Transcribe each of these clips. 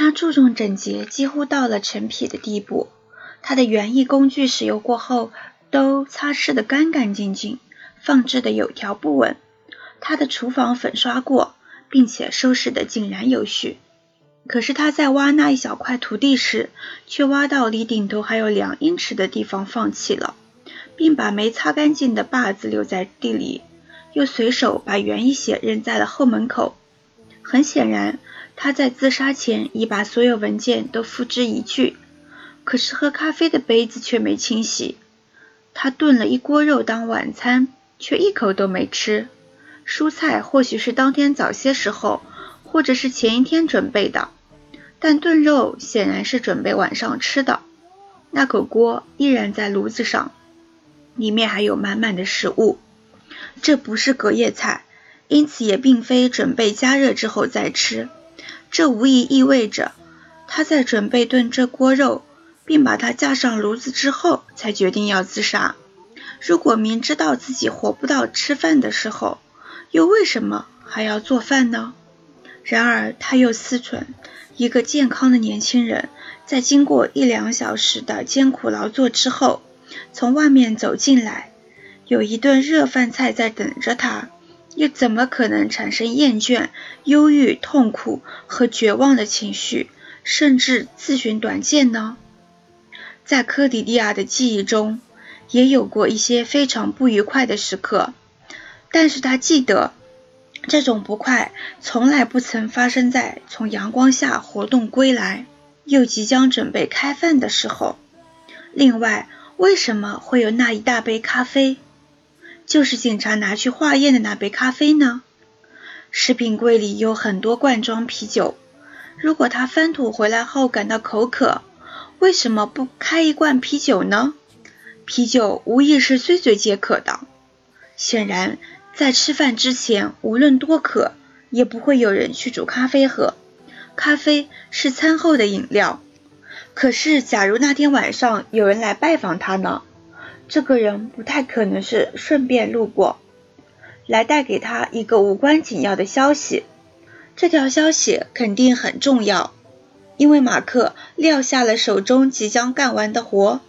他注重整洁，几乎到了成癖的地步。他的园艺工具使用过后都擦拭得干干净净，放置的有条不紊。他的厨房粉刷过，并且收拾得井然有序。可是他在挖那一小块土地时，却挖到离顶头还有两英尺的地方放弃了，并把没擦干净的把子留在地里，又随手把园艺鞋扔在了后门口。很显然，他在自杀前已把所有文件都付之一炬。可是喝咖啡的杯子却没清洗。他炖了一锅肉当晚餐，却一口都没吃。蔬菜或许是当天早些时候，或者是前一天准备的。但炖肉显然是准备晚上吃的。那口锅依然在炉子上，里面还有满满的食物。这不是隔夜菜，因此也并非准备加热之后再吃。这无疑意味着他在准备炖这锅肉，并把它架上炉子之后，才决定要自杀。如果明知道自己活不到吃饭的时候，又为什么还要做饭呢？然而他又思忖。一个健康的年轻人，在经过一两小时的艰苦劳作之后，从外面走进来，有一顿热饭菜在等着他，又怎么可能产生厌倦、忧郁、痛苦和绝望的情绪，甚至自寻短见呢？在科迪利亚的记忆中，也有过一些非常不愉快的时刻，但是他记得。这种不快从来不曾发生在从阳光下活动归来，又即将准备开饭的时候。另外，为什么会有那一大杯咖啡？就是警察拿去化验的那杯咖啡呢？食品柜里有很多罐装啤酒。如果他翻土回来后感到口渴，为什么不开一罐啤酒呢？啤酒无疑是最最解渴的。显然。在吃饭之前，无论多渴，也不会有人去煮咖啡喝。咖啡是餐后的饮料。可是，假如那天晚上有人来拜访他呢？这个人不太可能是顺便路过，来带给他一个无关紧要的消息。这条消息肯定很重要，因为马克撂下了手中即将干完的活，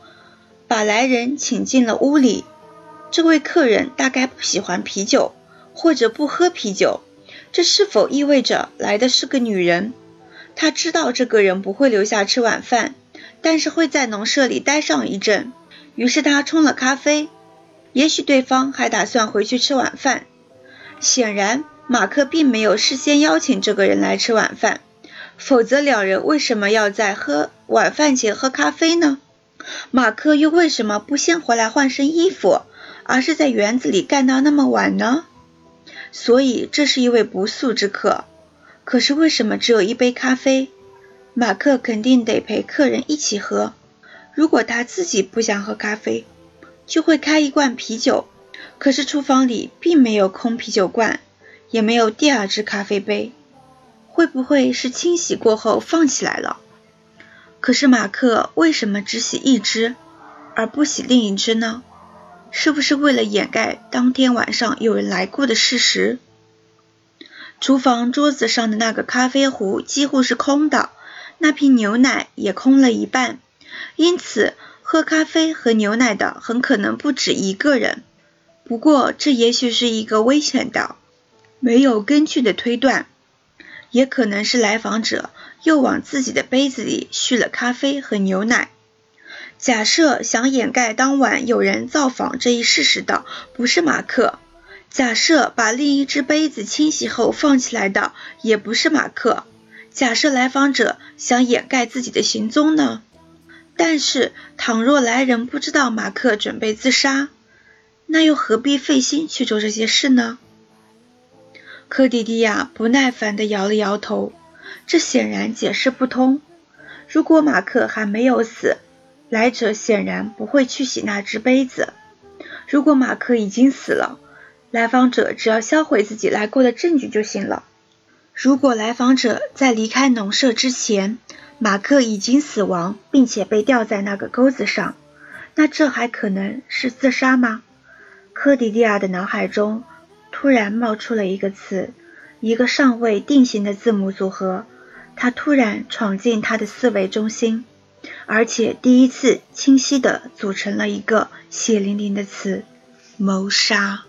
把来人请进了屋里。这位客人大概不喜欢啤酒，或者不喝啤酒。这是否意味着来的是个女人？他知道这个人不会留下吃晚饭，但是会在农舍里待上一阵。于是他冲了咖啡。也许对方还打算回去吃晚饭。显然，马克并没有事先邀请这个人来吃晚饭，否则两人为什么要在喝晚饭前喝咖啡呢？马克又为什么不先回来换身衣服？而是在园子里干到那么晚呢，所以这是一位不速之客。可是为什么只有一杯咖啡？马克肯定得陪客人一起喝。如果他自己不想喝咖啡，就会开一罐啤酒。可是厨房里并没有空啤酒罐，也没有第二只咖啡杯。会不会是清洗过后放起来了？可是马克为什么只洗一只，而不洗另一只呢？是不是为了掩盖当天晚上有人来过的事实？厨房桌子上的那个咖啡壶几乎是空的，那瓶牛奶也空了一半，因此喝咖啡和牛奶的很可能不止一个人。不过，这也许是一个危险的、没有根据的推断，也可能是来访者又往自己的杯子里续了咖啡和牛奶。假设想掩盖当晚有人造访这一事实的不是马克，假设把另一只杯子清洗后放起来的也不是马克，假设来访者想掩盖自己的行踪呢？但是，倘若来人不知道马克准备自杀，那又何必费心去做这些事呢？科迪迪亚不耐烦地摇了摇头，这显然解释不通。如果马克还没有死，来者显然不会去洗那只杯子。如果马克已经死了，来访者只要销毁自己来过的证据就行了。如果来访者在离开农舍之前，马克已经死亡，并且被吊在那个钩子上，那这还可能是自杀吗？科迪利亚的脑海中突然冒出了一个词，一个尚未定型的字母组合。它突然闯进他的思维中心，而且第一次清晰地组成了一个血淋淋的词：谋杀。